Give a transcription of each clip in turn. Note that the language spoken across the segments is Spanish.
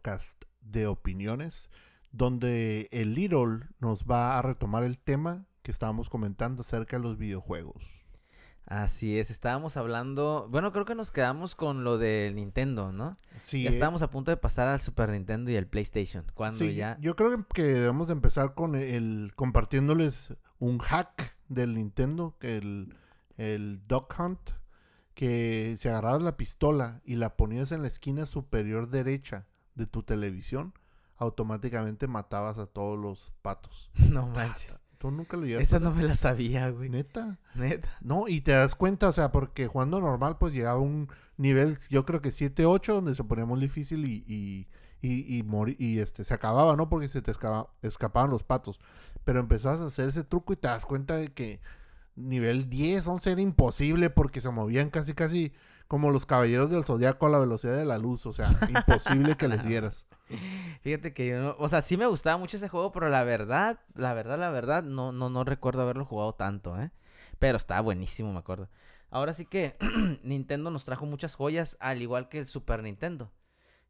podcast de opiniones, donde el Little nos va a retomar el tema que estábamos comentando acerca de los videojuegos. Así es, estábamos hablando, bueno, creo que nos quedamos con lo del Nintendo, ¿no? Sí, Ya estábamos a punto de pasar al Super Nintendo y el PlayStation, cuando sí, ya... yo creo que debemos de empezar con el compartiéndoles un hack del Nintendo, el, el Duck Hunt, que si agarrabas la pistola y la ponías en la esquina superior derecha de tu televisión, automáticamente matabas a todos los patos. No manches. Tú nunca lo llegaste Esa no me la sabía, güey. Neta. Neta. No, y te das cuenta, o sea, porque jugando normal, pues llegaba a un nivel, yo creo que 7-8, donde se ponía muy difícil y, y, y, y, y, este, se acababa, ¿no? Porque se te escapa- escapaban los patos. Pero empezabas a hacer ese truco y te das cuenta de que nivel 10, 11 era imposible porque se movían casi, casi como los caballeros del zodiaco a la velocidad de la luz. O sea, imposible que les dieras. Fíjate que yo no, o sea, sí me gustaba mucho ese juego, pero la verdad, la verdad, la verdad, no, no, no recuerdo haberlo jugado tanto, ¿eh? Pero estaba buenísimo, me acuerdo. Ahora sí que Nintendo nos trajo muchas joyas, al igual que el Super Nintendo.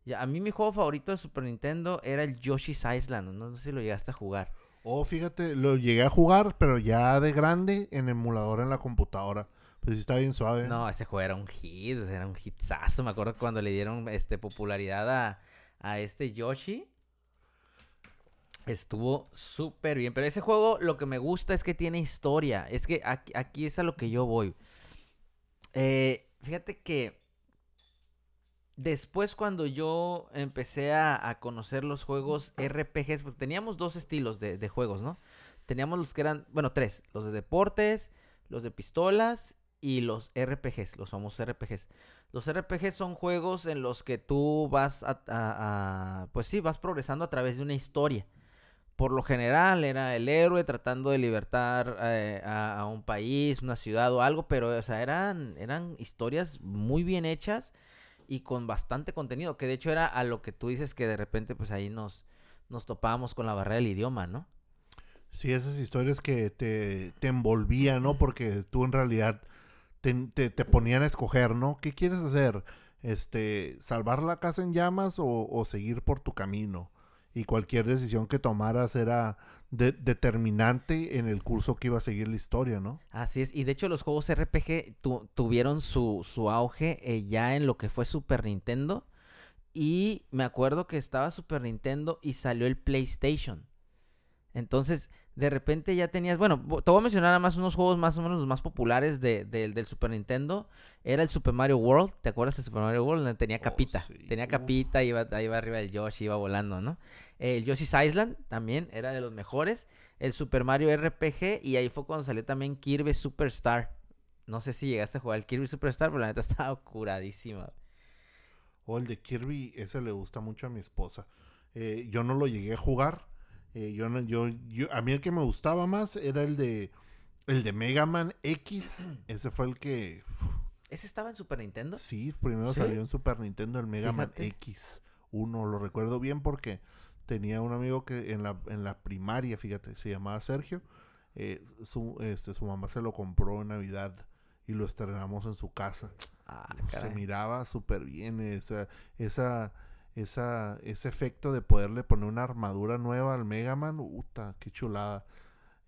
Ya, a mí mi juego favorito de Super Nintendo era el Yoshi's Island, no sé si lo llegaste a jugar. Oh, fíjate, lo llegué a jugar, pero ya de grande en emulador en la computadora. Pues sí está bien suave. No, ese juego era un hit, era un hitsazo. Me acuerdo cuando le dieron este popularidad a, a este Yoshi. Estuvo súper bien. Pero ese juego lo que me gusta es que tiene historia. Es que aquí, aquí es a lo que yo voy. Eh, fíjate que después cuando yo empecé a, a conocer los juegos RPGs, porque teníamos dos estilos de, de juegos, ¿no? Teníamos los que eran, bueno, tres. Los de deportes, los de pistolas y los RPGs, los famosos RPGs. Los RPGs son juegos en los que tú vas a, a- a- pues sí, vas progresando a través de una historia. Por lo general era el héroe tratando de libertar eh, a, a un país, una ciudad o algo, pero o sea, eran, eran historias muy bien hechas y con bastante contenido, que de hecho era a lo que tú dices que de repente pues ahí nos, nos topábamos con la barrera del idioma, ¿no? Sí, esas historias que te, te envolvían, ¿no? Porque tú en realidad te, te- ponían a escoger, ¿no? ¿Qué quieres hacer? Este, salvar la casa en llamas o, seguir por tu camino. Y cualquier decisión que tomaras era de- determinante en el curso que iba a seguir la historia, ¿no? Así es, y de hecho los juegos RPG tu- tuvieron su, su auge eh, ya en lo que fue Super Nintendo. Y me acuerdo que estaba Super Nintendo y salió el PlayStation. Entonces, de repente ya tenías, bueno, te voy a mencionar nada más unos juegos más o menos los más populares de- de- del Super Nintendo. Era el Super Mario World, ¿te acuerdas de Super Mario World? Donde tenía Oh, capita. sí, Tenía capita, iba, iba arriba del Yoshi, iba volando, ¿no? El Yoshi's Island también era de los mejores. El Super Mario RPG y ahí fue cuando salió también Kirby Superstar. No sé si llegaste a jugar el Kirby Superstar, pero la neta estaba curadísima. O el de Kirby, ese le gusta mucho a mi esposa. Eh, yo no lo llegué a jugar. Eh, yo, yo, yo, a mí el que me gustaba más era el de el de Mega Man X. Ese fue el que ¿Ese estaba en Super Nintendo? sí, primero ¿Sí? salió en Super Nintendo el Mega Man. X. Uno, lo recuerdo bien porque tenía un amigo que en la, en la primaria, fíjate, se llamaba Sergio. eh, su, este, su mamá se lo compró en Navidad y lo estrenamos en su casa. Ah, se caray. miraba súper bien esa, esa, esa, ese efecto de poderle poner una armadura nueva al Mega Man. Uta, qué chulada.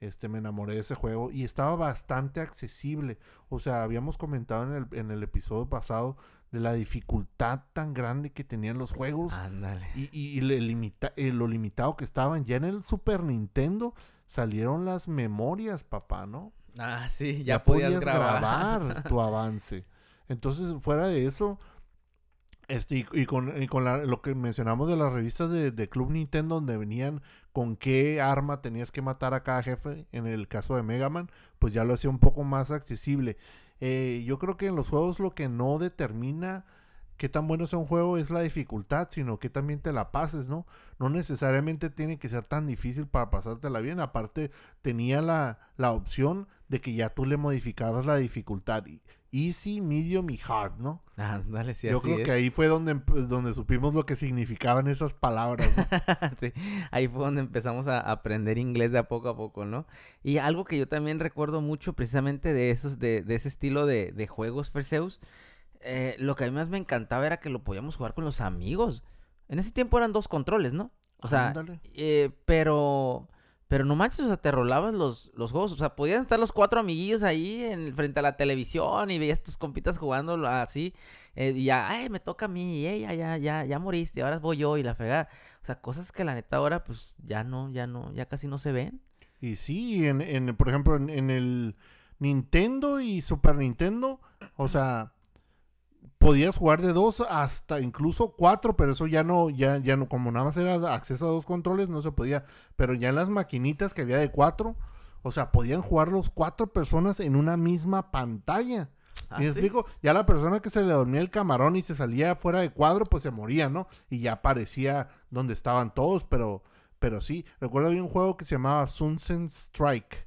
Este, me enamoré de ese juego y estaba bastante accesible. O sea, habíamos comentado en el, en el episodio pasado de la dificultad tan grande que tenían los juegos Ándale. y, y- y le limita- eh, lo limitado que estaban. Ya en el Super Nintendo salieron las memorias, papá, ¿no? Ah, sí, ya, podías, grabar. tu avance. Entonces, fuera de eso, este, y, y con, y con la- lo que mencionamos de las revistas de, de Club Nintendo, donde venían con qué arma tenías que matar a cada jefe, en el caso de Mega Man, pues ya lo hacía un poco más accesible. Eh, yo creo que en los juegos lo que no determina qué tan bueno sea un juego es la dificultad, sino que también te la pases, ¿no? No necesariamente tiene que ser tan difícil para pasártela bien. Aparte, tenía la, la opción de que ya tú le modificabas la dificultad. y- Easy, medium y hard, ¿no? Ándale, sí, Yo así creo es. que ahí fue donde, donde supimos lo que significaban esas palabras. ¿no? Sí, ahí fue donde empezamos a aprender inglés de a poco a poco, ¿no? Y algo que yo también recuerdo mucho precisamente de esos, de, de ese estilo de, de juegos Perseus, eh, lo que a mí más me encantaba era que lo podíamos jugar con los amigos. En ese tiempo eran dos controles, ¿no? O sea, eh, pero... Pero no manches, o sea, te rolabas los, los juegos. O sea, podían estar los cuatro amiguillos ahí en, frente a la televisión y veías tus compitas jugando así. eh, y ya, ay, me toca a mí, eh, ya, ya, ya, ya moriste, ahora voy yo y la fregada. O sea, cosas que la neta ahora, pues, ya no, ya no, ya casi no se ven. Y sí, en, en, por ejemplo, en, en el Nintendo y Super Nintendo, o sea, podías jugar de dos hasta incluso cuatro, pero eso ya no, ya, ya no, como nada más era acceso a dos controles, no se podía. Pero ya en las maquinitas que había de cuatro, o sea, podían jugar los cuatro personas en una misma pantalla. Ah, ¿Sí me explico? Ya la persona que se le dormía el camarón y se salía fuera de cuadro, pues se moría, ¿no? Y ya aparecía donde estaban todos, pero, pero sí. Recuerdo había un juego que se llamaba Sunset Strike.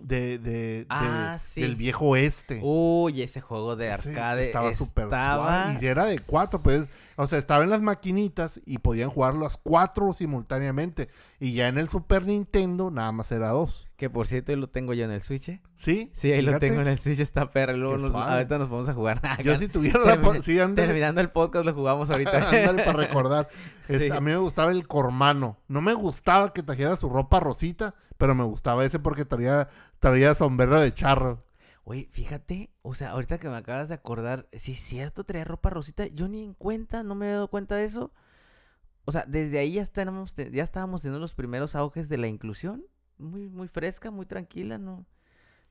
De, de, de- Ah, sí. del viejo oeste. Uy, ese juego de arcade estaba súper estaba- suave. Y era de cuatro, pues. O sea, estaba en las maquinitas y podían jugar las cuatro simultáneamente. Y ya en el Super Nintendo nada más era dos. Que por cierto, ahí lo tengo yo en el Switch. ¿eh? ¿Sí? Sí, ahí lo tengo en el Switch, está perra. Luego Qué nos- ahorita nos vamos a jugar. Yo si tuviera la... Sí. Terminando el podcast lo jugamos ahorita. Ándale para recordar. Este, Sí. A mí me gustaba el cormano. No me gustaba que trajera su ropa rosita, pero me gustaba ese porque traía, traía sombrero de charro. Oye, fíjate, o sea, ahorita que me acabas de acordar, sí es cierto, traía ropa rosita, yo ni en cuenta, no me he dado cuenta de eso. O sea, desde ahí ya estábamos, ya estábamos teniendo los primeros auges de la inclusión, muy, muy fresca, muy tranquila, no,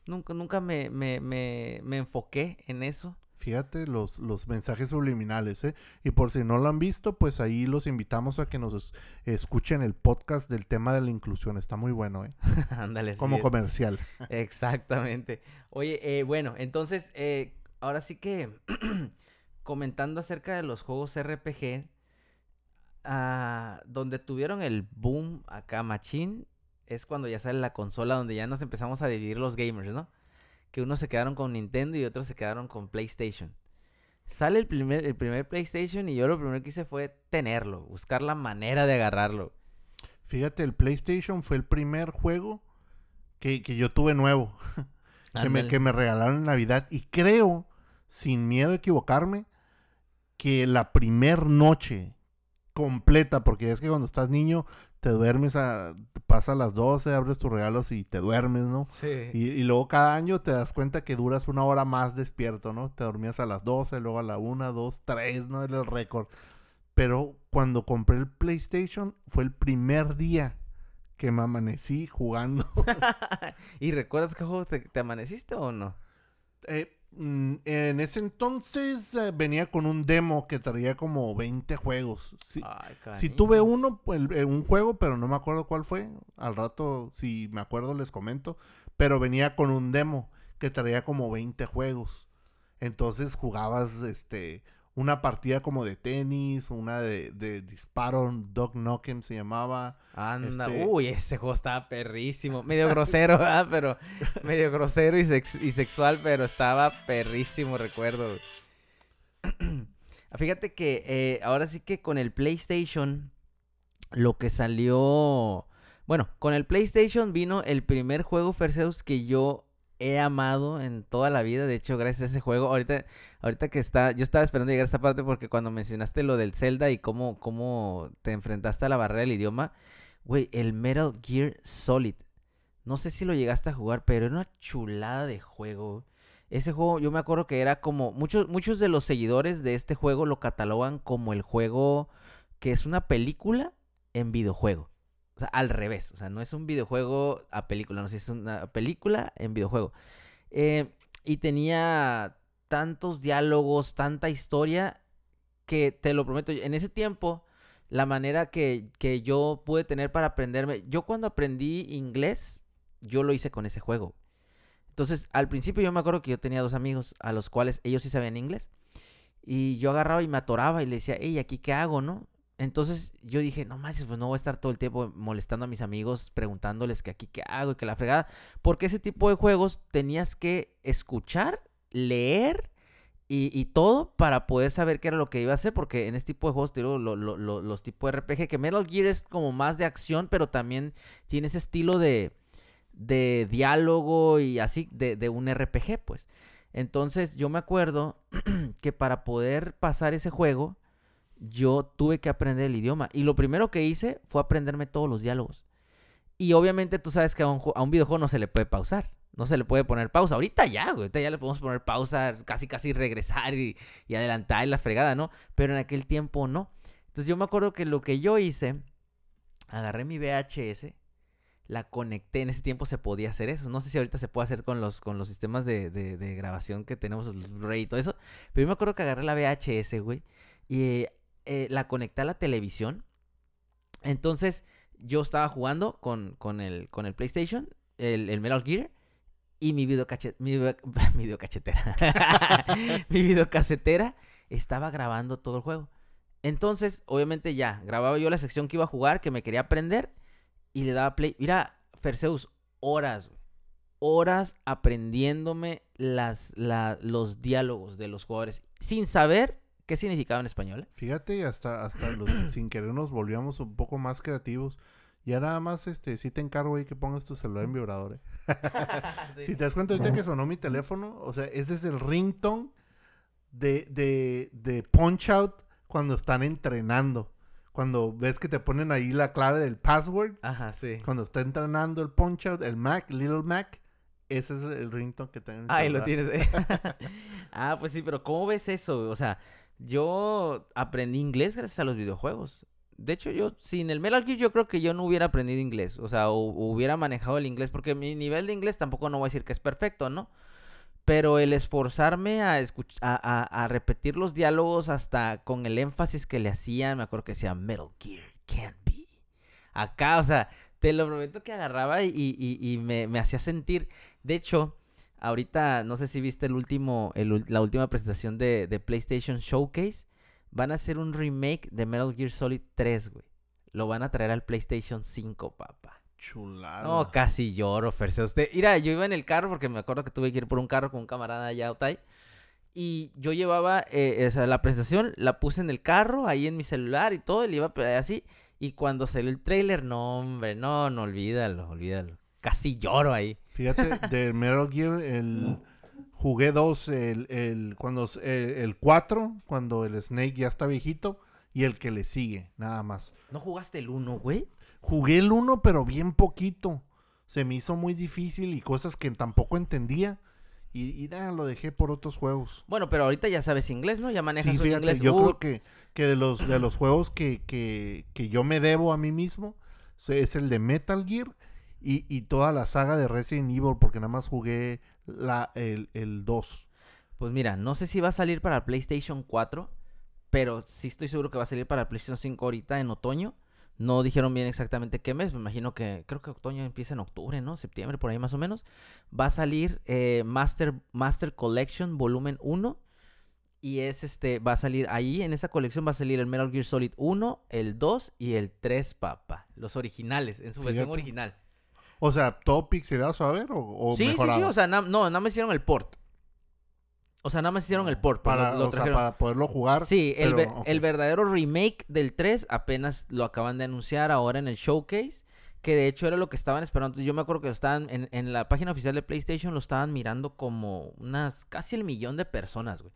nunca, nunca me, me, me, me enfoqué en eso. Fíjate los, los mensajes subliminales, ¿eh? Y por si no lo han visto, pues ahí los invitamos a que nos es- escuchen el podcast del tema de la inclusión. Está muy bueno, ¿eh? Ándale, Como comercial. Exactamente. Oye, eh, bueno, entonces, eh, ahora sí que comentando acerca de los juegos RPG, ah, donde tuvieron el boom acá, machín, es cuando ya sale la consola, donde ya nos empezamos a dividir los gamers, ¿no? Que unos se quedaron con Nintendo y otros se quedaron con PlayStation. Sale el primer, el primer PlayStation y yo lo primero que hice fue tenerlo, buscar la manera de agarrarlo. Fíjate, el PlayStation fue el primer juego que, que yo tuve nuevo. que me, que me regalaron en Navidad. Y creo, sin miedo a equivocarme, que la primer noche completa, porque es que cuando estás niño te duermes, a, pasa las 12, abres tus regalos y te duermes, ¿no? Sí. Y, y luego cada año te das cuenta que duras una hora más despierto, ¿no? Te dormías a las 12, luego a la 1, 2, 3, ¿no? Era el récord. Pero cuando compré el PlayStation fue el primer día que me amanecí jugando. ¿Y recuerdas qué juego te, te amaneciste o no? Eh, en ese entonces eh, venía con un demo que traía como 20 juegos. Canijo. tuve uno, el- eh, un juego, pero no me acuerdo cuál fue. Al rato, si me acuerdo, les comento. Pero venía con un demo que traía como 20 juegos. Entonces jugabas este una partida como de tenis, una de, de disparo, Dog Knockem se llamaba. Anda, Este- uy, ese juego estaba perrísimo. Medio grosero, ¿verdad? Pero medio grosero y, sex- y sexual, pero estaba perrísimo, recuerdo. Fíjate que eh, ahora sí que con el PlayStation, lo que salió. Bueno, con el PlayStation vino el primer juego Perseus que yo he amado en toda la vida. De hecho, gracias a ese juego, ahorita, ahorita que está, yo estaba esperando llegar a esta parte porque cuando mencionaste lo del Zelda y cómo, cómo te enfrentaste a la barrera del idioma, güey, el Metal Gear Solid. No sé si lo llegaste a jugar, pero era una chulada de juego. Ese juego, yo me acuerdo que era como. Muchos, muchos de los seguidores de este juego lo catalogan como el juego que es una película en videojuego. O sea, al revés. O sea, no es un videojuego a película, no sé, es una película en videojuego. Eh, y tenía tantos diálogos, tanta historia, que te lo prometo, en ese tiempo, la manera que, que yo pude tener para aprenderme, yo cuando aprendí inglés, yo lo hice con ese juego. Entonces, al principio yo me acuerdo que yo tenía dos amigos a los cuales ellos sí sabían inglés. Y yo agarraba y me atoraba y le decía, hey, ¿aquí qué hago, no? Entonces yo dije, no manches, pues no voy a estar todo el tiempo molestando a mis amigos, preguntándoles que aquí qué hago y que la fregada. Porque ese tipo de juegos tenías que escuchar, leer y, todo para poder saber qué era lo que iba a hacer. Porque en este tipo de juegos, te digo, lo- lo- los tipos de RPG, que Metal Gear es como más de acción, pero también tiene ese estilo de, de diálogo y así, de, de un RPG, pues. Entonces yo me acuerdo que para poder pasar ese juego, yo tuve que aprender el idioma. Y lo primero que hice fue aprenderme todos los diálogos. Y obviamente tú sabes que a un, a un videojuego no se le puede pausar. No se le puede poner pausa. Ahorita ya, güey. Ahorita ya le podemos poner pausa, casi casi regresar y, y adelantar y la fregada, ¿no? Pero en aquel tiempo no. Entonces yo me acuerdo que lo que yo hice, agarré mi VHS, la conecté. En ese tiempo se podía hacer eso. No sé si ahorita se puede hacer con los, con los sistemas de, de, grabación que tenemos, el y todo eso. Pero yo me acuerdo que agarré la VHS, güey. Y la conecté a la televisión. Entonces yo estaba jugando con, con, el, con el PlayStation, el, el Metal Gear. Y mi videocachetera, mi, video, mi estaba grabando todo el juego. Entonces, obviamente ya, grababa yo la sección que iba a jugar, que me quería aprender, y le daba play. Mira, Perseus, horas, horas aprendiéndome las, la, los diálogos de los jugadores, sin saber qué significaba en español. ¿eh? Fíjate, hasta, hasta los, sin querer nos volvíamos un poco más creativos. Ya nada más, este, sí te encargo ahí que pongas tu celular en vibrador, ¿eh? sí. Si te das cuenta ahorita que sonó mi teléfono, o sea, ese es el ringtone de, de, de Punch Out cuando están entrenando. Cuando ves que te ponen ahí la clave del password. Ajá, sí. Cuando está entrenando el Punch Out, el Mac, Little Mac. Ese es el ringtone que tengo Ahí lo tienes. ah, pues sí, pero ¿cómo ves eso? O sea, yo aprendí inglés gracias a los videojuegos. De hecho, yo sin el Metal Gear yo creo que yo no hubiera aprendido inglés. O sea, o, hubiera manejado el inglés. Porque mi nivel de inglés tampoco no voy a decir que es perfecto, ¿no? Pero el esforzarme a, a, a- a repetir los diálogos hasta con el énfasis que le hacían, me acuerdo que decía Metal Gear can't be. Acá, o sea, te lo prometo que agarraba y, y- y me, me hacía sentir. De hecho, ahorita no sé si viste el último, el la última presentación de, de PlayStation Showcase. Van a hacer un remake de Metal Gear Solid 3, güey. Lo van a traer al PlayStation 5, papá. Chulada. No, casi lloro, Ferse. Usted, mira, yo iba en el carro porque me acuerdo que tuve que ir por un carro con un camarada allá, Otay. Y yo llevaba, eh, o sea, la presentación, la puse en el carro, ahí en mi celular y todo, y le iba así. Y cuando salió el trailer, no, hombre, no, no, olvídalo, olvídalo. Casi lloro ahí. Fíjate, de Metal Gear, el... Jugué dos, el, el, cuando, el 4, cuando el Snake ya está viejito, y el que le sigue, nada más. ¿No jugaste el 1, güey? Jugué el 1, pero bien poquito. Se me hizo muy difícil y cosas que tampoco entendía. Y, y nada, lo dejé por otros juegos. Bueno, pero ahorita ya sabes inglés, ¿no? Ya manejas Sí, un fíjate, inglés. yo creo que, que de los de los juegos que, que, que yo me debo a mí mismo es el de Metal Gear y, y toda la saga de Resident Evil, porque nada más jugué la, el, el 2. Pues mira, no sé si va a salir para PlayStation 4, pero sí estoy seguro que va a salir para PlayStation 5 ahorita en otoño. No dijeron bien exactamente qué mes, me imagino que creo que otoño empieza en octubre, ¿no? Septiembre, por ahí más o menos. Va a salir eh, Master, Master Collection Volumen 1. Y es este, va a salir ahí, en esa colección va a salir el Metal Gear Solid 1, el 2 y el 3, papá. Los originales, en su versión original. O sea, ¿todo pixelado a ver o, o sí, sí, sí, o sea, na- no, nada más hicieron el port. O sea, nada más hicieron el port. pues, para, lo- lo o sea, para poderlo jugar. Sí, el, pero, verdadero remake del 3 apenas lo acaban de anunciar ahora en el showcase. Que de hecho era lo que estaban esperando. Entonces, yo me acuerdo que estaban en, en la página oficial de PlayStation, lo estaban mirando como unas casi el millón de personas, güey.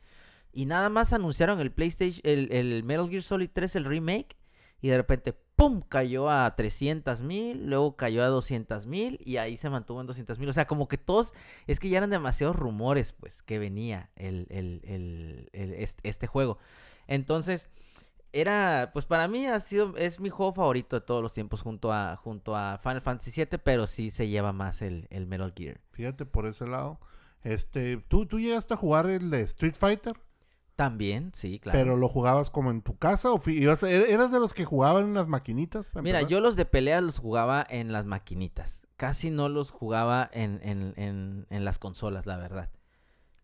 Y nada más anunciaron el PlayStation, el, el Metal Gear Solid 3, el remake. Y de repente, ¡pum! Cayó a 300 mil, luego cayó a 200 mil y ahí se mantuvo en 200 mil. O sea, como que todos, es que ya eran demasiados rumores, pues, que venía el, el- el- este, juego. Entonces, era, pues para mí ha sido, es mi juego favorito de todos los tiempos junto a, junto a Final Fantasy VII, pero sí se lleva más el, el Metal Gear. Fíjate por ese lado. Este, ¿tú, tú llegaste a jugar el Street Fighter, También, sí, claro. pero lo jugabas como en tu casa o ibas, er- eras de los que jugaban en las maquinitas. Mira, empezar? yo los de peleas los jugaba en las maquinitas. Casi no los jugaba en, en, en, en las consolas, la verdad.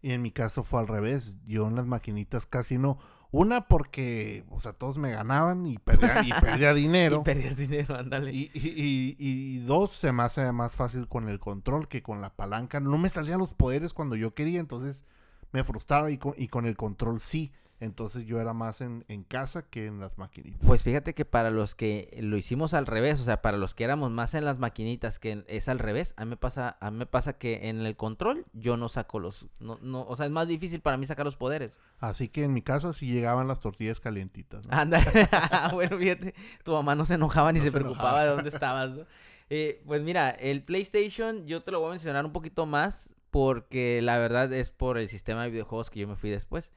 Y en mi caso fue al revés. Yo en las maquinitas casi no. Una porque, o sea, todos me ganaban y perdía, y perdía dinero. Y perdías dinero, ándale. Y, y, y- y dos, se me hace más fácil con el control que con la palanca. No me salían los poderes cuando yo quería, entonces me frustraba y con, y con el control sí. Entonces yo era más en, en casa que en las maquinitas. Pues fíjate que para los que lo hicimos al revés, o sea, para los que éramos más en las maquinitas que en- es al revés, a mí me pasa, a mí me pasa que en el control yo no saco los, no, no, o sea, es más difícil para mí sacar los poderes. Así que en mi casa sí llegaban las tortillas calientitas. ¿no? Anda, bueno, fíjate, tu mamá no se enojaba ni No se, se preocupaba de dónde estabas, ¿no? Eh, pues mira, el PlayStation yo te lo voy a mencionar un poquito más porque la verdad es por el sistema de videojuegos que yo me fui después.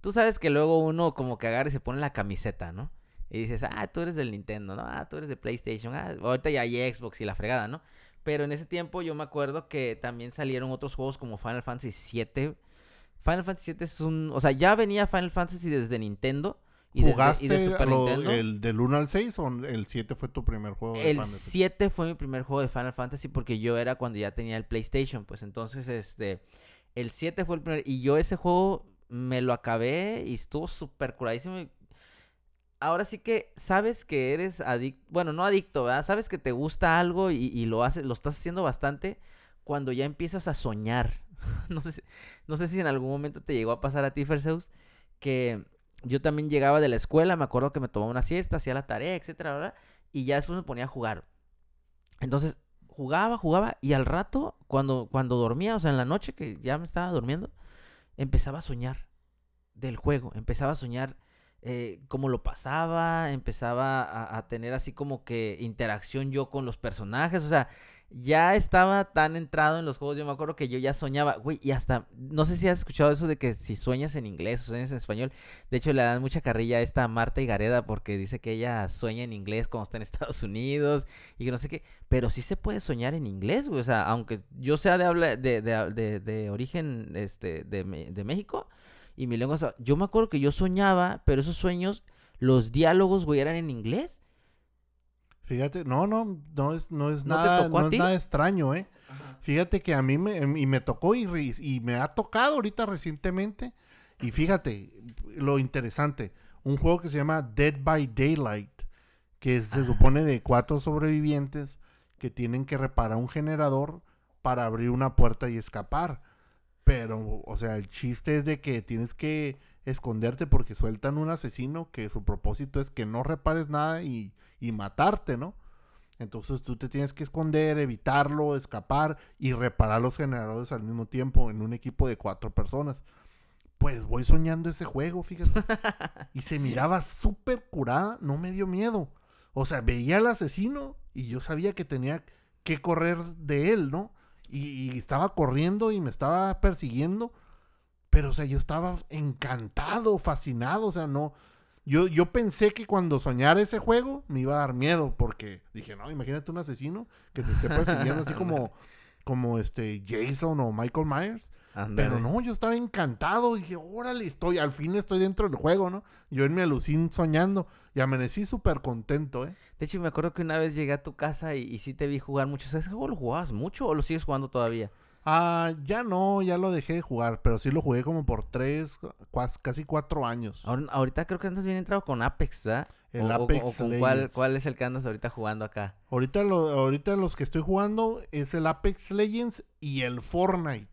Tú sabes que luego uno como que agarra y se pone la camiseta, ¿no? Y dices, ah, tú eres del Nintendo, ¿no? Ah, tú eres de PlayStation. Ah, ahorita ya hay Xbox y la fregada, ¿no? Pero en ese tiempo yo me acuerdo que también salieron otros juegos como Final Fantasy VII. Final Fantasy VII es un... O sea, ya venía Final Fantasy desde Nintendo. Y desde, ¿Jugaste y de Super lo- Nintendo. el del 1 al 6 o el 7 fue tu primer juego? de El Final Fantasy? 7 fue mi primer juego de Final Fantasy porque yo era cuando ya tenía el PlayStation, pues entonces este el 7 fue el primer y yo ese juego me lo acabé y estuvo súper curadísimo. y- Ahora sí que sabes que eres adicto, bueno, no adicto, ¿verdad? Sabes que te gusta algo y, y lo haces, lo estás haciendo bastante cuando ya empiezas a soñar. no sé, no sé si en algún momento te llegó a pasar a ti, Ferseus, que yo también llegaba de la escuela, me acuerdo que me tomaba una siesta, hacía la tarea, etcétera. Y ya después me ponía a jugar. Entonces, jugaba, jugaba, y al rato, cuando, cuando dormía, o sea, en la noche que ya me estaba durmiendo, empezaba a soñar del juego, empezaba a soñar eh, cómo lo pasaba, empezaba a, a tener así como que interacción yo con los personajes, o sea, ya estaba tan entrado en los juegos, yo me acuerdo que yo ya soñaba, güey, y hasta, no sé si has escuchado eso de que si sueñas en inglés o sueñas en español, de hecho le dan mucha carrilla a esta Marta Higareda porque dice que ella sueña en inglés cuando está en Estados Unidos y que no sé qué, pero sí se puede soñar en inglés, güey, o sea, aunque yo sea de habla de, de, de- de origen este de, de México y mi lengua, o sea, yo me acuerdo que yo soñaba, pero esos sueños, los diálogos, güey, eran en inglés. Fíjate, no, no, no es, no es ¿No te nada, no es nada extraño, ¿eh? Fíjate que a mí me, y me tocó y, y me ha tocado ahorita recientemente. Y fíjate, lo interesante, un juego que se llama Dead by Daylight, que se Ah. supone de cuatro sobrevivientes que tienen que reparar un generador para abrir una puerta y escapar. Pero, o sea, el chiste es de que tienes que esconderte porque sueltan un asesino que su propósito es que no repares nada y, y matarte, ¿no? Entonces tú te tienes que esconder, evitarlo, escapar y reparar los generadores al mismo tiempo en un equipo de cuatro personas. Pues voy soñando ese juego, fíjate. y se miraba súper curada, no me dio miedo. O sea, veía al asesino y yo sabía que tenía que correr de él, ¿no? Y, y estaba corriendo y me estaba persiguiendo. Pero, o sea, yo estaba encantado, fascinado. O sea, no. Yo, yo pensé que cuando soñara ese juego me iba a dar miedo. Porque dije, no, imagínate un asesino que te esté persiguiendo así como, como este Jason o Michael Myers. Pero no, yo estaba encantado. Dije, órale, estoy, al fin estoy dentro del juego, ¿no? Yo en mi alucín soñando. Y amanecí súper contento, ¿eh? De hecho, me acuerdo que una vez llegué a tu casa y, y sí te vi jugar mucho. ¿Sabes juego lo jugabas mucho o lo sigues jugando todavía? Ah, ya no, ya lo dejé de jugar. Pero sí lo jugué como por tres, casi cuatro años. Ahora- ahorita creo que andas bien entrado con Apex, ¿verdad? El o, Apex o con cuál, es el que andas ahorita jugando acá. Ahorita, lo, ahorita los que estoy jugando es el Apex Legends y el Fortnite.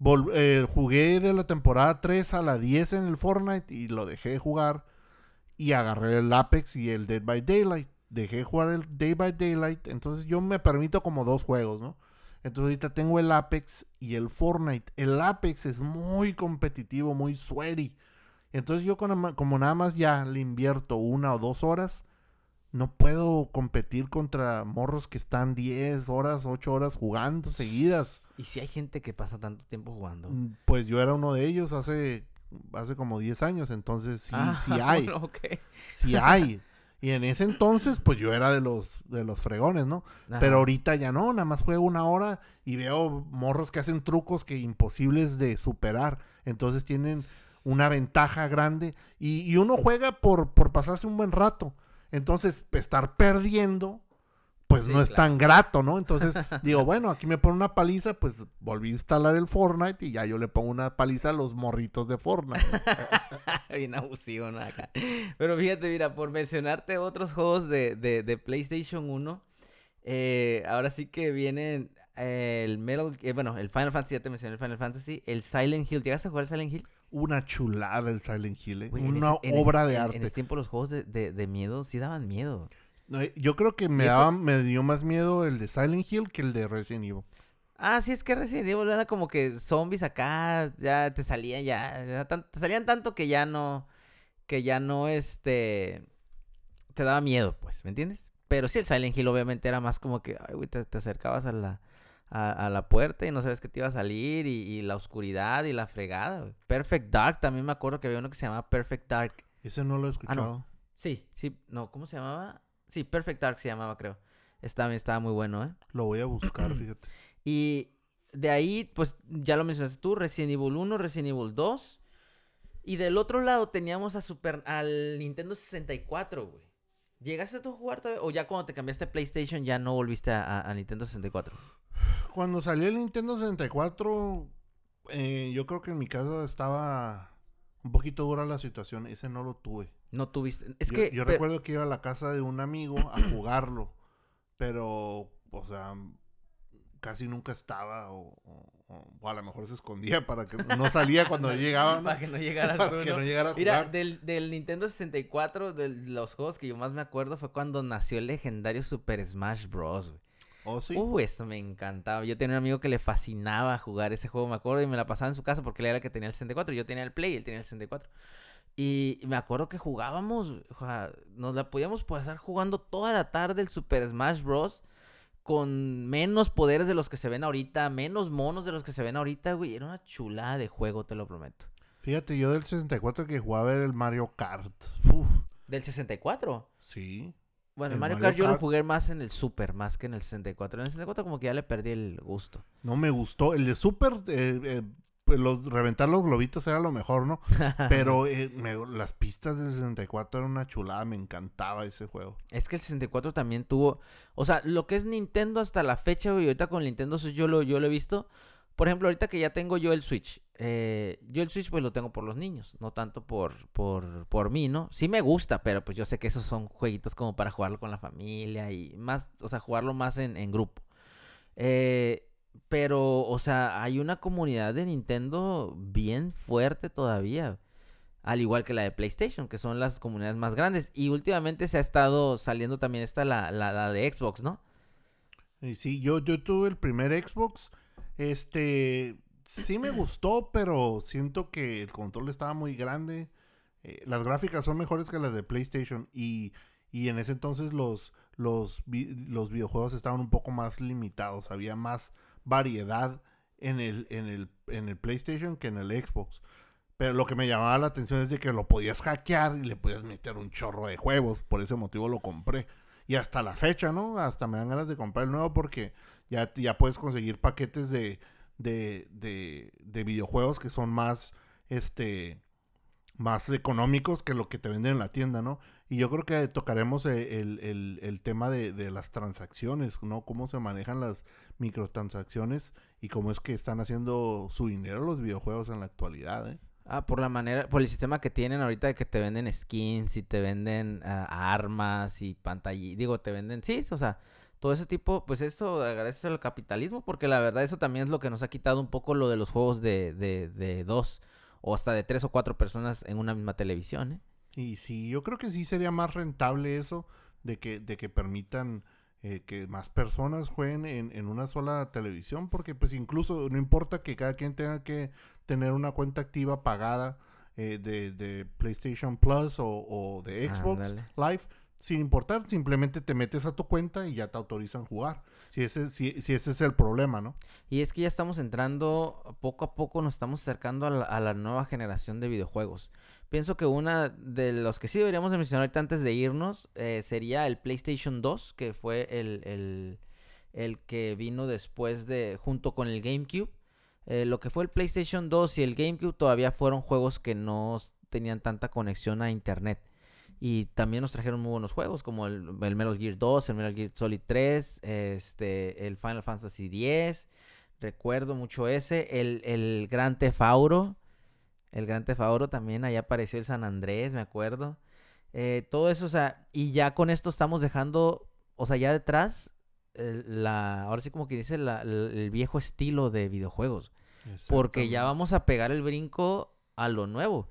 Vol- eh, jugué de la temporada 3 a la 10 en el Fortnite y lo dejé de jugar. Y agarré el Apex y el Dead by Daylight. Dejé de jugar el Day by Daylight. Entonces yo me permito como dos juegos, ¿no? Entonces ahorita tengo el Apex y el Fortnite. El Apex es muy competitivo, muy sweaty. Entonces yo con- como nada más ya le invierto una o dos horas, no puedo competir contra morros que están 10 horas, 8 horas jugando seguidas. Y si hay gente que pasa tanto tiempo jugando. Mm, Pues yo era uno de ellos hace, hace como 10 años, entonces sí, Ah, sí hay, bueno, ok. sí hay. Y en ese entonces, pues yo era de los, de los fregones, ¿no? Ajá. Pero ahorita ya no, nada más juego una hora y veo morros que hacen trucos que imposibles de superar. Entonces tienen una ventaja grande y, y uno juega por, por pasarse un buen rato. Entonces, estar perdiendo, pues Sí, no es claro. tan grato, ¿no? Entonces, digo, bueno, aquí me pone una paliza, pues volví a instalar el Fortnite y ya yo le pongo una paliza a los morritos de Fortnite. Bien abusivo, ¿no? Acá. Pero fíjate, mira, por mencionarte otros juegos de, de, de PlayStation 1, eh, ahora sí que vienen el Metal, eh, bueno, el Final Fantasy, ya te mencioné el Final Fantasy, el Silent Hill. ¿Llegaste a jugar el Silent Hill? Una chulada el Silent Hill, ¿eh? Una ese- en ese- obra de en- arte. En ese tiempo los juegos de, de, de miedo sí daban miedo. Yo creo que me, daba, me dio más miedo el de Silent Hill que el de Resident Evil. Ah, sí, es que Resident Evil era como que zombies acá, ya te salían ya, ya tan- te salían tanto que ya no, que ya no, este, te daba miedo, pues, ¿me entiendes? Pero sí, el Silent Hill obviamente era más como que, ay, güey, te, te acercabas a la, a, a la puerta y no sabes que te iba a salir y, y la oscuridad y la fregada, güey. Perfect Dark, también me acuerdo que había uno que se llamaba Perfect Dark. Ese no lo he escuchado. Sí, sí, no, ¿cómo se llamaba? Sí, Perfect Dark se llamaba, creo. Estaba, estaba muy bueno, ¿eh? Lo voy a buscar, fíjate. Y de ahí, pues ya lo mencionaste tú, Resident Evil 1, Resident Evil 2. Y del otro lado teníamos a Super, al Nintendo 64, güey. ¿Llegaste tú a jugar todavía? ¿O ya cuando te cambiaste a PlayStation ya no volviste a, a- a Nintendo 64? Cuando salió el Nintendo 64, eh, yo creo que en mi casa estaba un poquito dura la situación. Ese no lo tuve. No tuviste. Es yo que. yo recuerdo que iba a la casa de un amigo a jugarlo, pero, o sea, casi nunca estaba o, o- a lo mejor se escondía para que no salía cuando llegaba. Para que no llegara Para tú, que ¿no? no llegara a Mira, jugar. del, del Nintendo 64, de los juegos que yo más me acuerdo fue cuando nació el legendario Super Smash Bros. ¿Oh, sí? Uh, esto me encantaba. Yo tenía un amigo que le fascinaba jugar ese juego, me acuerdo, y me la pasaba en su casa porque él era el que tenía el 64. Yo tenía el Play y él tenía el 64. Y me acuerdo que jugábamos, o sea, nos la podíamos pasar jugando toda la tarde el Super Smash Bros. Con menos poderes de los que se ven ahorita, menos monos de los que se ven ahorita, güey. Era una chulada de juego, te lo prometo. Fíjate, yo del 64 que jugaba era el Mario Kart. Uf, ¿Del 64? sí. Bueno, el Mario, Mario Kart yo lo jugué más en el Super, más que en el 64. En el 64 como que ya le perdí el gusto. No me gustó. El de Super, eh, eh, pues, los, reventar los globitos era lo mejor, ¿no? Pero eh, me- las pistas del 64 eran una chulada. Me encantaba ese juego. Es que el 64 también tuvo, o sea, lo que es Nintendo hasta la fecha, güey, ahorita con Nintendo Switch yo lo, yo lo he visto. Por ejemplo, ahorita que ya tengo yo el Switch, eh, yo el Switch pues lo tengo por los niños, no tanto por, por, por mí, ¿no? Sí me gusta, pero pues yo sé que esos son jueguitos como para jugarlo con la familia y más, o sea, jugarlo más en, en grupo. Eh, pero, o sea, hay una comunidad de Nintendo bien fuerte todavía. Al igual que la de PlayStation, que son las comunidades más grandes. Y últimamente se ha estado saliendo también esta la, la, la de Xbox, ¿no? Sí, yo, yo tuve el primer Xbox. Este, sí me gustó, pero siento que el control estaba muy grande. Eh, las gráficas son mejores que las de PlayStation y, y en ese entonces los, los, los videojuegos estaban un poco más limitados. Había más variedad en el, en el, en el PlayStation que en el Xbox. Pero lo que me llamaba la atención es de que lo podías hackear y le podías meter un chorro de juegos. Por ese motivo lo compré. Y hasta la fecha, ¿no? Hasta me dan ganas de comprar el nuevo porque ya, ya puedes conseguir paquetes de, de, de, de videojuegos que son más, este, más económicos que lo que te venden en la tienda, ¿no? Y yo creo que tocaremos eh, el, el- el tema de, de las transacciones, ¿no? Cómo se manejan las microtransacciones y cómo es que están haciendo su dinero los videojuegos en la actualidad, ¿eh? Ah, por la manera, por el sistema que tienen ahorita de que te venden skins y te venden ah, armas y pantalla, digo, te venden, sí, o sea, todo ese tipo, pues esto agradece al capitalismo porque la verdad eso también es lo que nos ha quitado un poco lo de los juegos de, de, de dos o hasta de tres o cuatro personas en una misma televisión, ¿eh? Y sí, yo creo que sí sería más rentable eso de que, de que permitan eh, que más personas jueguen en, en una sola televisión, porque pues incluso no importa que cada quien tenga que tener una cuenta activa pagada eh, de, de PlayStation Plus o, o de Xbox. Live, sin importar, simplemente te metes a tu cuenta y ya te autorizan jugar. Si ese, si, si ese es el problema, ¿no? Y es que ya estamos entrando, poco a poco nos estamos acercando a la, nueva generación de videojuegos. Pienso que una de los que sí deberíamos de mencionar antes de irnos eh, sería el PlayStation 2, que fue el, el, el que vino después de, junto con el GameCube. Eh, lo que fue el PlayStation 2 y el GameCube todavía fueron juegos que no tenían tanta conexión a Internet. Y también nos trajeron muy buenos juegos, como el, el Metal Gear 2, el Metal Gear Solid 3, este, el Final Fantasy X. Recuerdo mucho ese. El, el Gran Theft Auto. El Gran Theft Auto también. Ahí apareció el San Andrés, me acuerdo. Eh, todo eso, o sea, y ya con esto estamos dejando, o sea, ya detrás, la, ahora sí como que dice la- el, el viejo estilo de videojuegos. Porque ya vamos a pegar el brinco a lo nuevo.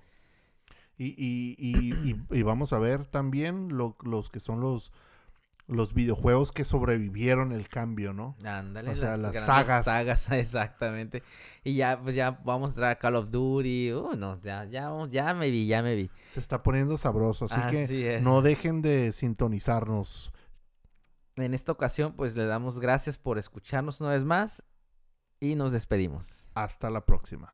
Y, y, y, y- y vamos a ver también lo- los que son los, los videojuegos que sobrevivieron el cambio, ¿no? Ándale, O sea, las sagas. sagas, exactamente. Y ya, pues ya vamos a entrar a Call of Duty. Uh, no, ya, ya, ya me vi, ya me vi. Se está poniendo sabroso, así que es. no dejen de sintonizarnos. En esta ocasión, pues le damos gracias por escucharnos una vez más y nos despedimos. Hasta la próxima.